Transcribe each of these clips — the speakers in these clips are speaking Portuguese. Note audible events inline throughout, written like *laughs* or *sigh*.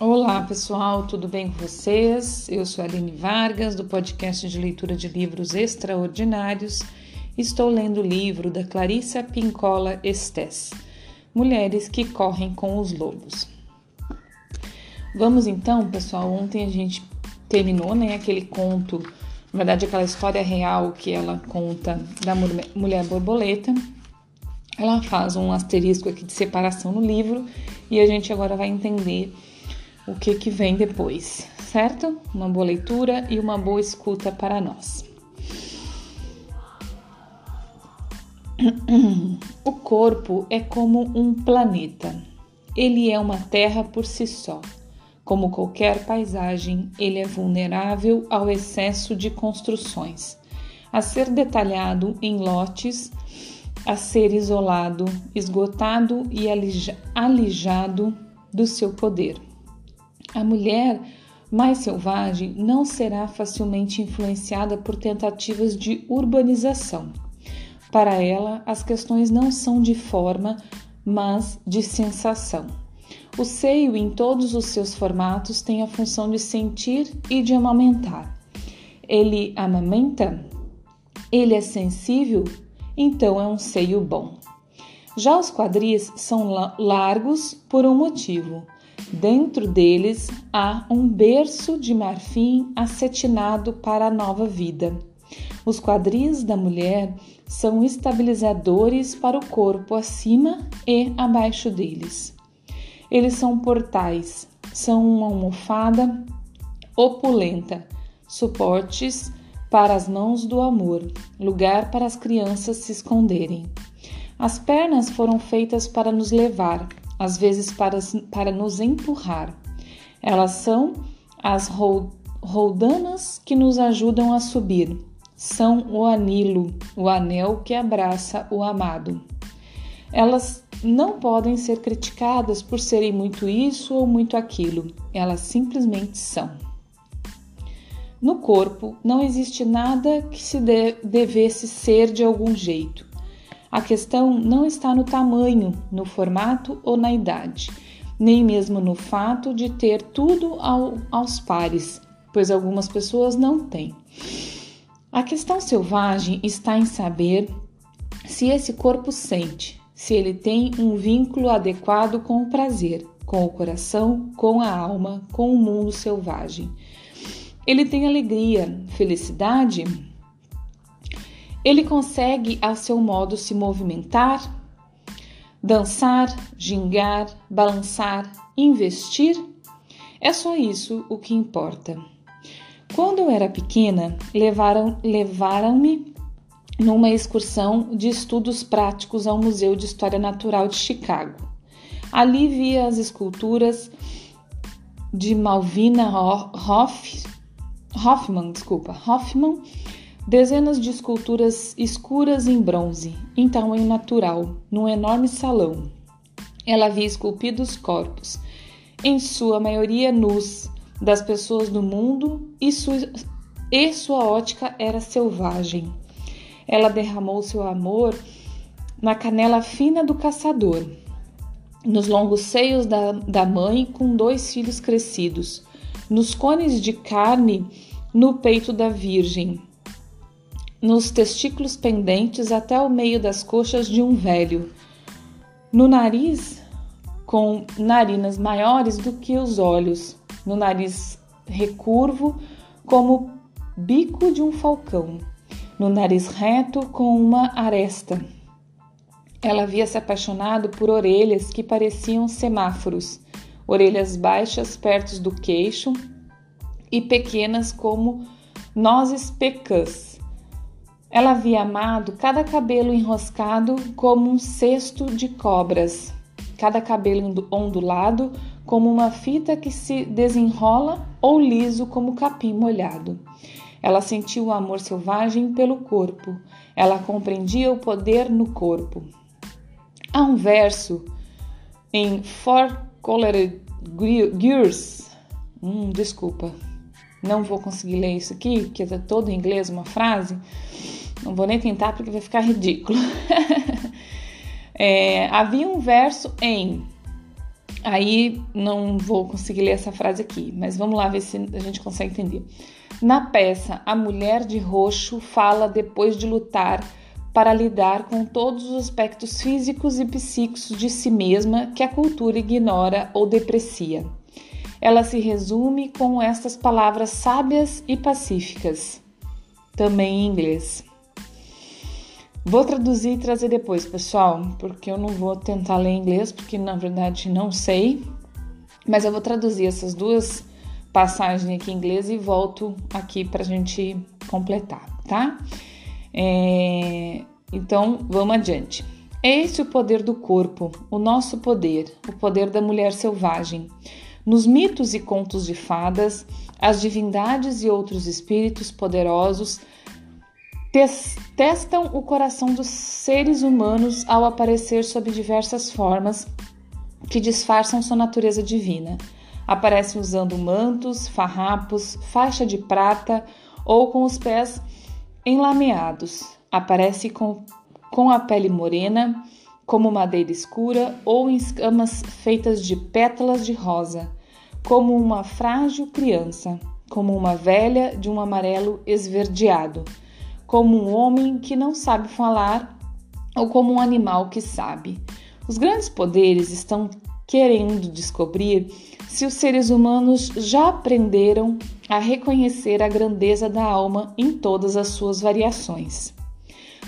Olá pessoal, tudo bem com vocês? Eu sou a Aline Vargas, do podcast de leitura de livros extraordinários. Estou lendo o livro da Clarissa Pincola Estes, Mulheres que Correm com os Lobos. Vamos então, pessoal, ontem a gente terminou né, aquele conto, na verdade aquela história real que ela conta da mulher borboleta. Ela faz um asterisco aqui de separação no livro e a gente agora vai entender o que, que vem depois, certo? Uma boa leitura e uma boa escuta para nós. *clears throat* O corpo é como um planeta. Ele é uma terra por si só. Como qualquer paisagem, ele é vulnerável ao excesso de construções, a ser detalhado em lotes, a ser isolado, esgotado e alijado do seu poder. A mulher mais selvagem não será facilmente influenciada por tentativas de urbanização. Para ela, as questões não são de forma, mas de sensação. O seio, em todos os seus formatos, tem a função de sentir e de amamentar. Ele amamenta? Ele é sensível? Então é um seio bom. Já os quadris são largos por um motivo Dentro deles há um berço de marfim acetinado para a nova vida. Os quadris da mulher são estabilizadores para o corpo acima e abaixo deles. Eles são portais, são uma almofada opulenta, suportes para as mãos do amor, lugar para as crianças se esconderem. As pernas foram feitas para nos levar, às vezes para, para nos empurrar. Elas são as roldanas que nos ajudam a subir. São o anilo, o anel que abraça o amado. Elas não podem ser criticadas por serem muito isso ou muito aquilo. Elas simplesmente são. No corpo não existe nada que se devesse ser de algum jeito. A questão não está no tamanho, no formato ou na idade, nem mesmo no fato de ter tudo ao, aos pares, pois algumas pessoas não têm. A questão selvagem está em saber se esse corpo sente, se ele tem um vínculo adequado com o prazer, com o coração, com a alma, com o mundo selvagem. Ele tem alegria, felicidade? Ele consegue, a seu modo, se movimentar, dançar, gingar, balançar, investir? É só isso o que importa. Quando eu era pequena, levaram, levaram-me numa excursão de estudos práticos ao Museu de História Natural de Chicago. Ali via as esculturas de Malvina Hoff, Hoffman, desculpa, Hoffman Dezenas de esculturas escuras em bronze, em tamanho natural, num enorme salão. Ela havia esculpido os corpos, em sua maioria nus, das pessoas do mundo e sua, e sua ótica era selvagem. Ela derramou seu amor na canela fina do caçador, nos longos seios da, da mãe com dois filhos crescidos, nos cones de carne no peito da Virgem, nos testículos pendentes até o meio das coxas de um velho, no nariz com narinas maiores do que os olhos, no nariz recurvo como bico de um falcão, no nariz reto com uma aresta. Ela havia se apaixonado por orelhas que pareciam semáforos, orelhas baixas perto do queixo e pequenas como nozes pecãs ela havia amado cada cabelo enroscado como um cesto de cobras, cada cabelo ondulado como uma fita que se desenrola ou liso como capim molhado. Ela sentiu o amor selvagem pelo corpo, ela compreendia o poder no corpo. Há um verso em Four Colored Gears, hum, desculpa, não vou conseguir ler isso aqui, porque é todo em inglês uma frase, não vou nem tentar porque vai ficar ridículo. *laughs* é, havia um verso em Aí não vou conseguir ler essa frase aqui, mas vamos lá ver se a gente consegue entender. Na peça, a mulher de roxo fala depois de lutar para lidar com todos os aspectos físicos e psíquicos de si mesma que a cultura ignora ou deprecia. Ela se resume com estas palavras sábias e pacíficas, também em inglês. Vou traduzir e trazer depois, pessoal, porque eu não vou tentar ler inglês, porque na verdade não sei, mas eu vou traduzir essas duas passagens aqui em inglês e volto aqui para a gente completar, tá? É, então vamos adiante. É esse o poder do corpo, o nosso poder, o poder da mulher selvagem. Nos mitos e contos de fadas, as divindades e outros espíritos poderosos testam o coração dos seres humanos ao aparecer sob diversas formas que disfarçam sua natureza divina. Aparecem usando mantos, farrapos, faixa de prata ou com os pés enlameados. Aparece com, com a pele morena, como madeira escura ou em escamas feitas de pétalas de rosa, como uma frágil criança, como uma velha de um amarelo esverdeado como um homem que não sabe falar ou como um animal que sabe. Os grandes poderes estão querendo descobrir se os seres humanos já aprenderam a reconhecer a grandeza da alma em todas as suas variações.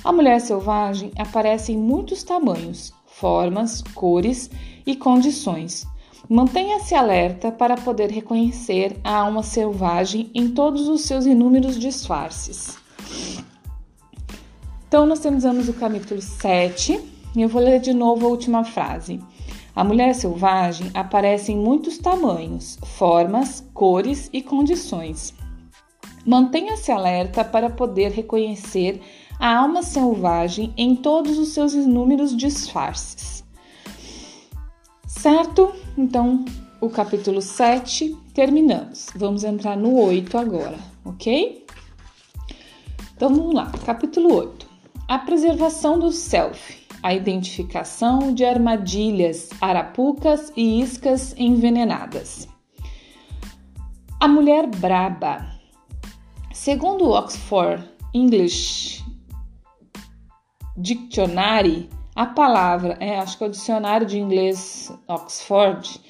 A mulher selvagem aparece em muitos tamanhos, formas, cores e condições. Mantenha-se alerta para poder reconhecer a alma selvagem em todos os seus inúmeros disfarces. Então, nós terminamos o capítulo 7 e eu vou ler de novo a última frase. A mulher selvagem aparece em muitos tamanhos, formas, cores e condições. Mantenha-se alerta para poder reconhecer a alma selvagem em todos os seus inúmeros disfarces. Certo? Então, o capítulo 7 terminamos. Vamos entrar no 8 agora, ok? Então vamos lá, capítulo 8. A preservação do self, a identificação de armadilhas, arapucas e iscas envenenadas. A mulher braba. Segundo o Oxford English Dictionary, a palavra, é, acho que é o dicionário de inglês Oxford,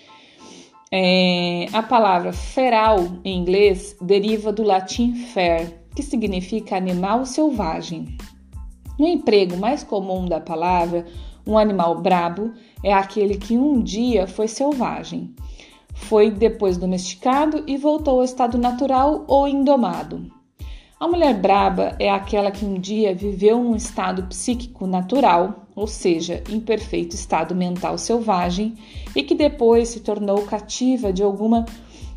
é, a palavra feral em inglês deriva do latim fer, que significa animal selvagem. No emprego mais comum da palavra, um animal brabo é aquele que um dia foi selvagem, foi depois domesticado e voltou ao estado natural ou indomado. A mulher braba é aquela que um dia viveu num estado psíquico natural, ou seja, em perfeito estado mental selvagem, e que depois se tornou cativa de alguma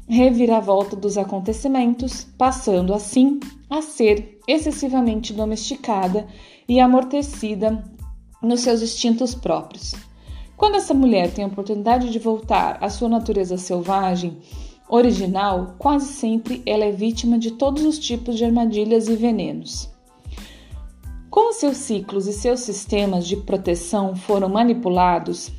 reviravolta dos acontecimentos, passando assim a ser excessivamente domesticada e amortecida nos seus instintos próprios. Quando essa mulher tem a oportunidade de voltar à sua natureza selvagem, original, quase sempre ela é vítima de todos os tipos de armadilhas e venenos. Como seus ciclos e seus sistemas de proteção foram manipulados,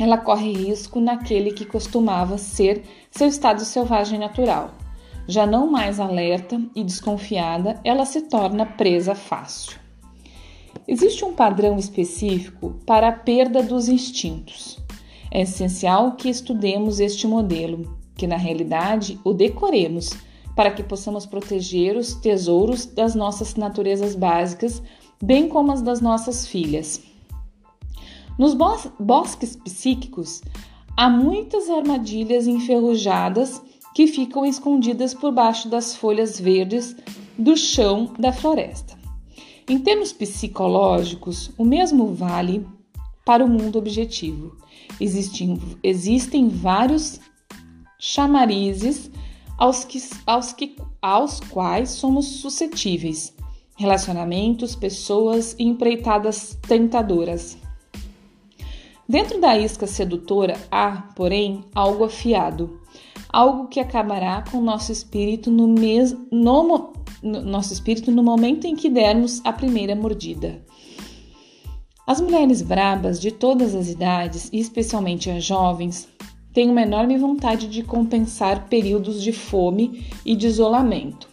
ela corre risco naquele que costumava ser seu estado selvagem natural. Já não mais alerta e desconfiada, ela se torna presa fácil. Existe um padrão específico para a perda dos instintos. É essencial que estudemos este modelo, que na realidade o decoremos, para que possamos proteger os tesouros das nossas naturezas básicas, bem como as das nossas filhas. Nos bosques psíquicos, há muitas armadilhas enferrujadas que ficam escondidas por baixo das folhas verdes do chão da floresta. Em termos psicológicos, o mesmo vale para o mundo objetivo. Existem, existem vários chamarizes aos, que, aos, que, aos quais somos suscetíveis: relacionamentos, pessoas e empreitadas tentadoras. Dentro da isca sedutora há, porém, algo afiado, algo que acabará com nosso espírito no, mes, no, nosso espírito no momento em que dermos a primeira mordida. As mulheres brabas de todas as idades, e especialmente as jovens, tem uma enorme vontade de compensar períodos de fome e de isolamento.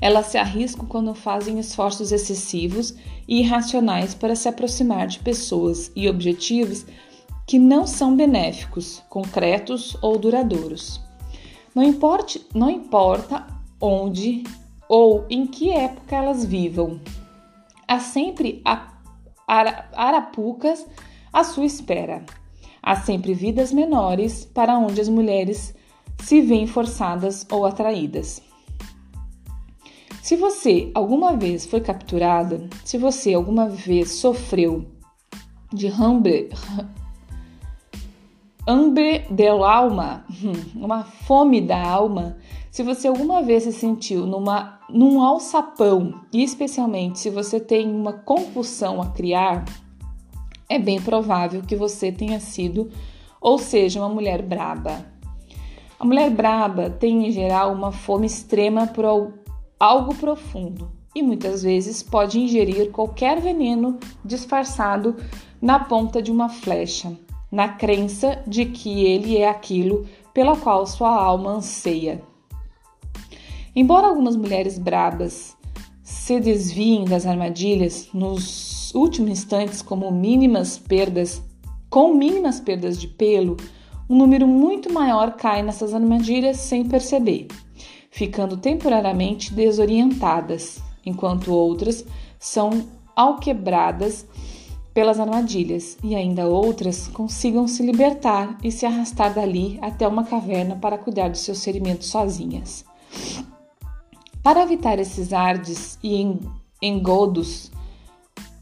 Elas se arriscam quando fazem esforços excessivos e irracionais para se aproximar de pessoas e objetivos que não são benéficos, concretos ou duradouros. Não, importe, não importa onde ou em que época elas vivam, há sempre arapucas à sua espera. Há sempre vidas menores para onde as mulheres se veem forçadas ou atraídas. Se você alguma vez foi capturada, se você alguma vez sofreu de hambre, hambre del alma, *laughs* uma fome da alma, se você alguma vez se sentiu numa, num alçapão, e especialmente se você tem uma compulsão a criar, é bem provável que você tenha sido ou seja uma mulher braba. A mulher braba tem em geral uma fome extrema por algo profundo e muitas vezes pode ingerir qualquer veneno disfarçado na ponta de uma flecha, na crença de que ele é aquilo pela qual sua alma anseia. Embora algumas mulheres brabas se desviem das armadilhas nos últimos instantes como mínimas perdas, com mínimas perdas de pelo, um número muito maior cai nessas armadilhas sem perceber ficando temporariamente desorientadas, enquanto outras são alquebradas pelas armadilhas e ainda outras consigam se libertar e se arrastar dali até uma caverna para cuidar dos seus ferimentos sozinhas. Para evitar esses ardes e engodos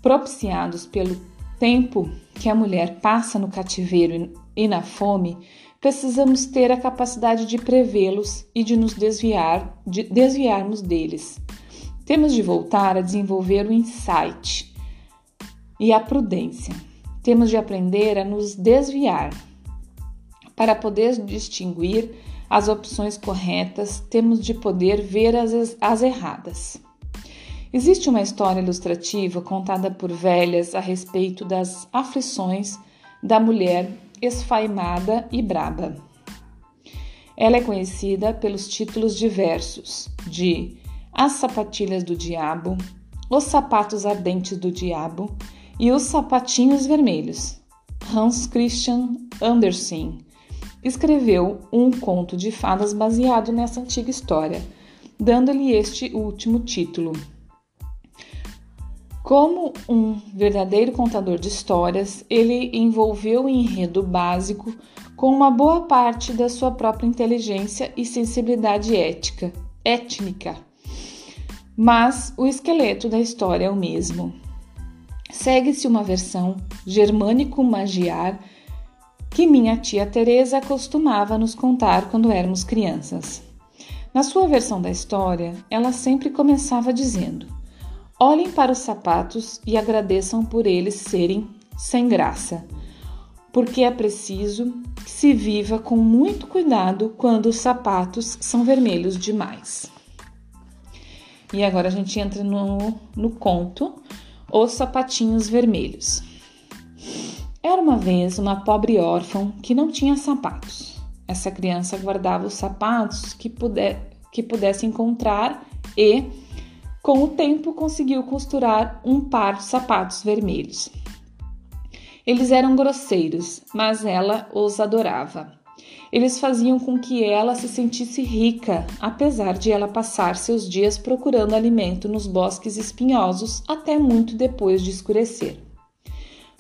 propiciados pelo tempo que a mulher passa no cativeiro e na fome, precisamos ter a capacidade de prevê-los e de nos desviar, de desviarmos deles. Temos de voltar a desenvolver o insight e a prudência. Temos de aprender a nos desviar. Para poder distinguir as opções corretas, temos de poder ver as, as erradas. Existe uma história ilustrativa contada por velhas a respeito das aflições da mulher esfaimada e braba. Ela é conhecida pelos títulos diversos de As Sapatilhas do Diabo, Os Sapatos Ardentes do Diabo e Os Sapatinhos Vermelhos. Hans Christian Andersen escreveu um conto de fadas baseado nessa antiga história, dando-lhe este último título. Como um verdadeiro contador de histórias, ele envolveu o enredo básico com uma boa parte da sua própria inteligência e sensibilidade ética, étnica. Mas o esqueleto da história é o mesmo. Segue-se uma versão germânico-magiar que minha tia Teresa costumava nos contar quando éramos crianças. Na sua versão da história, ela sempre começava dizendo: Olhem para os sapatos e agradeçam por eles serem sem graça, porque é preciso que se viva com muito cuidado quando os sapatos são vermelhos demais. E agora a gente entra no, no conto Os Sapatinhos Vermelhos. Era uma vez uma pobre órfã que não tinha sapatos. Essa criança guardava os sapatos que, puder, que pudesse encontrar e com o tempo, conseguiu costurar um par de sapatos vermelhos. Eles eram grosseiros, mas ela os adorava. Eles faziam com que ela se sentisse rica, apesar de ela passar seus dias procurando alimento nos bosques espinhosos até muito depois de escurecer.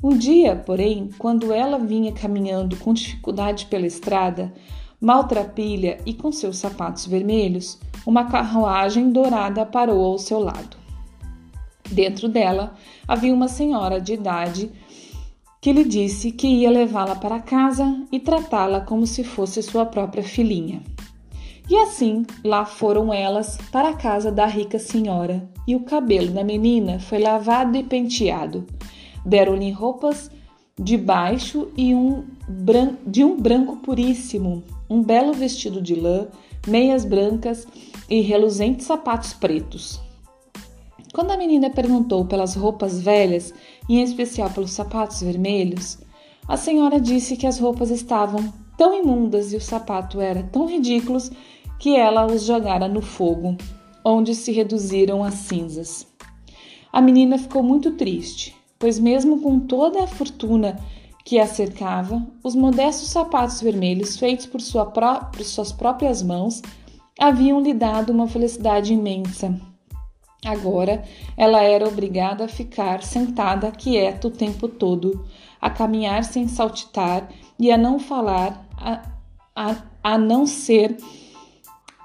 Um dia, porém, quando ela vinha caminhando com dificuldade pela estrada, maltrapilha e com seus sapatos vermelhos, uma carruagem dourada parou ao seu lado. Dentro dela havia uma senhora de idade que lhe disse que ia levá-la para casa e tratá-la como se fosse sua própria filhinha. E assim lá foram elas para a casa da rica senhora, e o cabelo da menina foi lavado e penteado. Deram-lhe roupas de baixo e um de um branco puríssimo, um belo vestido de lã, meias brancas e reluzentes sapatos pretos. Quando a menina perguntou pelas roupas velhas, em especial pelos sapatos vermelhos, A senhora disse que as roupas estavam tão imundas e o sapato era tão ridículos que ela os jogara no fogo, onde se reduziram a cinzas. A menina ficou muito triste, pois, mesmo com toda a fortuna que a cercava, os modestos sapatos vermelhos feitos por, sua pró por suas próprias mãos haviam lhe dado uma felicidade imensa. Agora ela era obrigada a ficar sentada quieta o tempo todo, a caminhar sem saltitar e a não falar, a, a, a não ser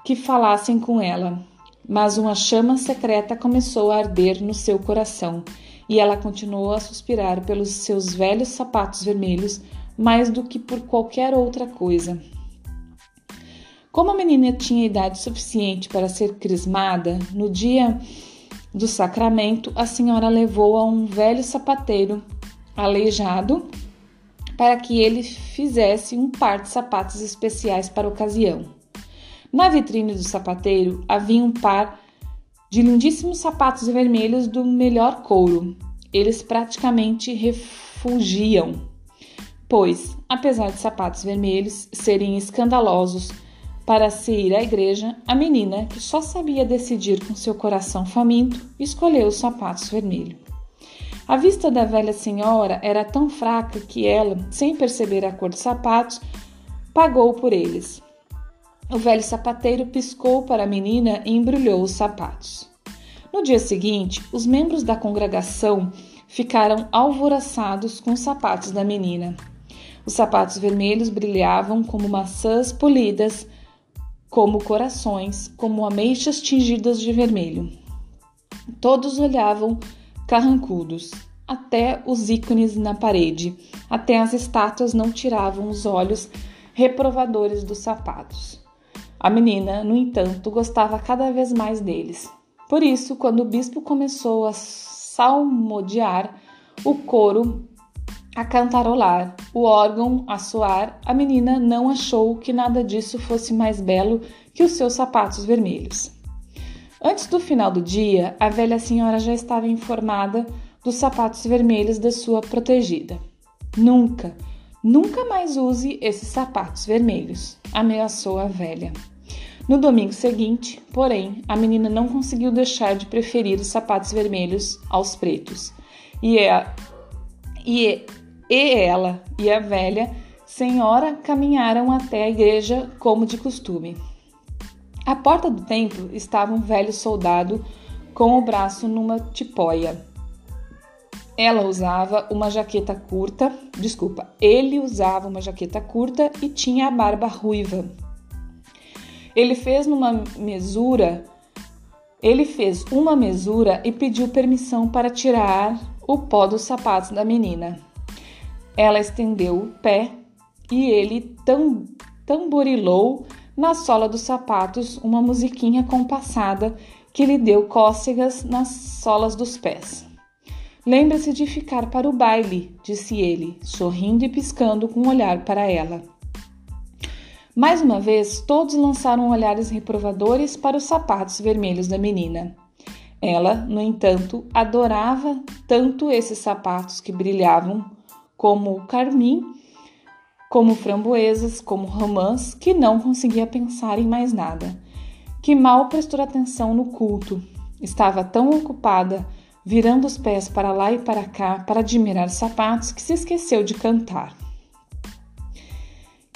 que falassem com ela. Mas uma chama secreta começou a arder no seu coração e ela continuou a suspirar pelos seus velhos sapatos vermelhos mais do que por qualquer outra coisa. Como a menina tinha idade suficiente para ser crismada, no dia do sacramento, a senhora levou a um velho sapateiro aleijado para que ele fizesse um par de sapatos especiais para a ocasião. Na vitrine do sapateiro havia um par de lindíssimos sapatos vermelhos do melhor couro. Eles praticamente refugiam, pois, apesar de sapatos vermelhos serem escandalosos para se ir à igreja, a menina, que só sabia decidir com seu coração faminto, escolheu os sapatos vermelhos. A vista da velha senhora era tão fraca que ela, sem perceber a cor dos sapatos, pagou por eles. O velho sapateiro piscou para a menina e embrulhou os sapatos. No dia seguinte, os membros da congregação ficaram alvoroçados com os sapatos da menina. Os sapatos vermelhos brilhavam como maçãs polidas, como corações, como ameixas tingidas de vermelho. Todos olhavam carrancudos, até os ícones na parede, até as estátuas não tiravam os olhos reprovadores dos sapatos. A menina, no entanto, gostava cada vez mais deles. Por isso, quando o bispo começou a salmodiar, o coro a cantarolar, o órgão a soar, a menina não achou que nada disso fosse mais belo que os seus sapatos vermelhos. Antes do final do dia, a velha senhora já estava informada dos sapatos vermelhos da sua protegida. Nunca, nunca mais use esses sapatos vermelhos, ameaçou a velha. No domingo seguinte, porém, a menina não conseguiu deixar de preferir os sapatos vermelhos aos pretos. E, a, e, e ela e a velha senhora caminharam até a igreja como de costume. À porta do templo estava um velho soldado com o braço numa tipóia. Ela usava uma jaqueta curta, desculpa, ele usava uma jaqueta curta e tinha a barba ruiva. Ele fez numa mesura, ele fez uma mesura e pediu permissão para tirar o pó dos sapatos da menina. Ela estendeu o pé e ele tam, tamborilou na sola dos sapatos uma musiquinha compassada que lhe deu cócegas nas solas dos pés. Lembre-se de ficar para o baile, disse ele, sorrindo e piscando com um olhar para ela. Mais uma vez, todos lançaram olhares reprovadores para os sapatos vermelhos da menina. Ela, no entanto, adorava tanto esses sapatos que brilhavam como carmim, como framboesas, como romãs, que não conseguia pensar em mais nada. Que mal prestou atenção no culto. Estava tão ocupada virando os pés para lá e para cá para admirar sapatos que se esqueceu de cantar.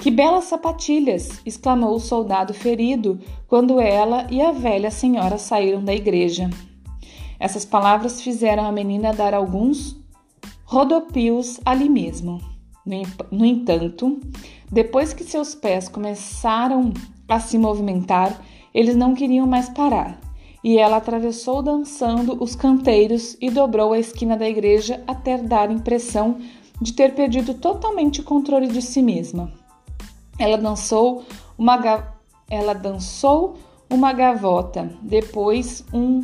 Que belas sapatilhas! exclamou o soldado ferido quando ela e a velha senhora saíram da igreja. Essas palavras fizeram a menina dar alguns rodopios ali mesmo. No entanto, depois que seus pés começaram a se movimentar, eles não queriam mais parar, e ela atravessou dançando os canteiros e dobrou a esquina da igreja até dar a impressão de ter perdido totalmente o controle de si mesma. Ela dançou uma ela dançou uma gavota, depois um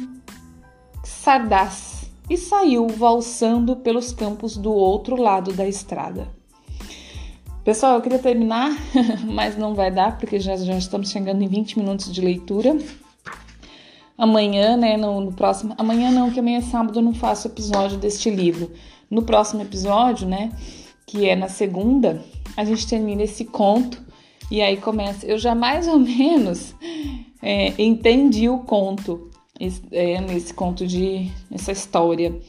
sardás e saiu valsando pelos campos do outro lado da estrada. Pessoal, eu queria terminar, *laughs* mas não vai dar porque já, já estamos chegando em 20 minutos de leitura. Amanhã, né, no, no próximo, amanhã não, que amanhã é sábado eu não faço episódio deste livro. No próximo episódio, né, que é na segunda, a gente termina esse conto e aí começa. Eu já mais ou menos *laughs* é, entendi o conto, é, nesse conto de essa história.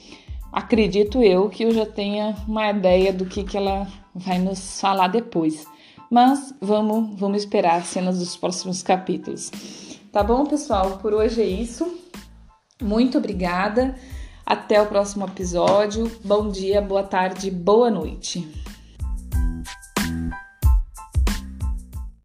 Acredito eu que eu já tenha uma ideia do que, que ela vai nos falar depois. Mas vamos, vamos esperar as cenas dos próximos capítulos. Tá bom, pessoal? Por hoje é isso. Muito obrigada. Até o próximo episódio. Bom dia, boa tarde, boa noite.